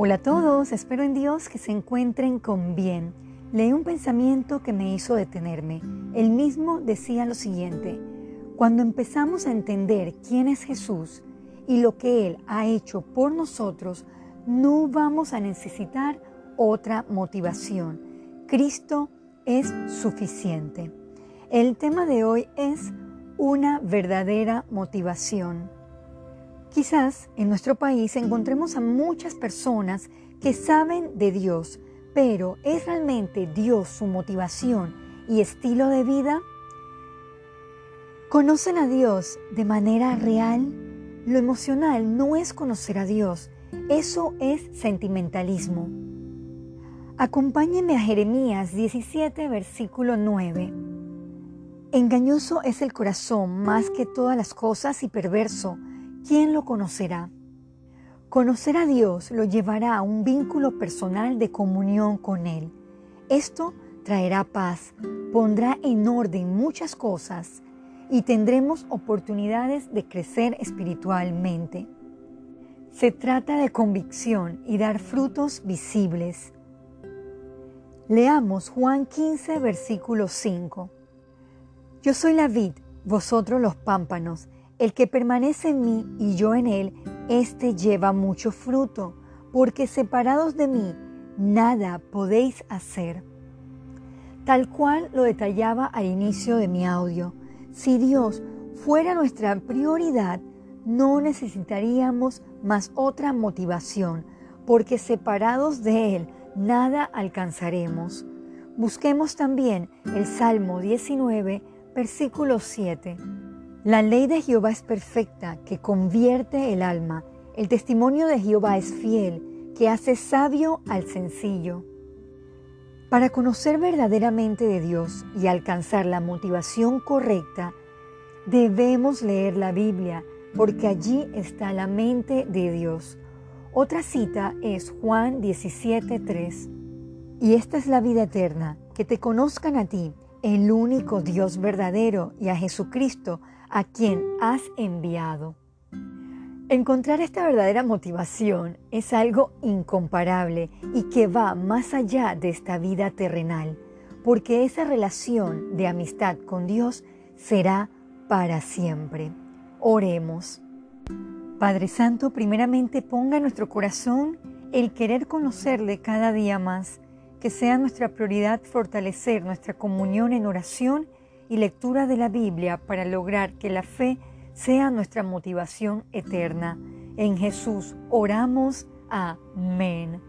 Hola a todos, espero en Dios que se encuentren con bien. Leí un pensamiento que me hizo detenerme. El mismo decía lo siguiente, cuando empezamos a entender quién es Jesús y lo que Él ha hecho por nosotros, no vamos a necesitar otra motivación. Cristo es suficiente. El tema de hoy es una verdadera motivación. Quizás en nuestro país encontremos a muchas personas que saben de Dios, pero ¿es realmente Dios su motivación y estilo de vida? ¿Conocen a Dios de manera real? Lo emocional no es conocer a Dios, eso es sentimentalismo. Acompáñenme a Jeremías 17, versículo 9. Engañoso es el corazón más que todas las cosas y perverso. ¿Quién lo conocerá? Conocer a Dios lo llevará a un vínculo personal de comunión con Él. Esto traerá paz, pondrá en orden muchas cosas y tendremos oportunidades de crecer espiritualmente. Se trata de convicción y dar frutos visibles. Leamos Juan 15, versículo 5. Yo soy la vid, vosotros los pámpanos. El que permanece en mí y yo en él, éste lleva mucho fruto, porque separados de mí, nada podéis hacer. Tal cual lo detallaba al inicio de mi audio, si Dios fuera nuestra prioridad, no necesitaríamos más otra motivación, porque separados de Él, nada alcanzaremos. Busquemos también el Salmo 19, versículo 7. La ley de Jehová es perfecta, que convierte el alma. El testimonio de Jehová es fiel, que hace sabio al sencillo. Para conocer verdaderamente de Dios y alcanzar la motivación correcta, debemos leer la Biblia, porque allí está la mente de Dios. Otra cita es Juan 17:3. Y esta es la vida eterna, que te conozcan a ti, el único Dios verdadero, y a Jesucristo, a quien has enviado. Encontrar esta verdadera motivación es algo incomparable y que va más allá de esta vida terrenal, porque esa relación de amistad con Dios será para siempre. Oremos. Padre Santo, primeramente ponga en nuestro corazón el querer conocerle cada día más, que sea nuestra prioridad fortalecer nuestra comunión en oración y lectura de la Biblia para lograr que la fe sea nuestra motivación eterna. En Jesús oramos. Amén.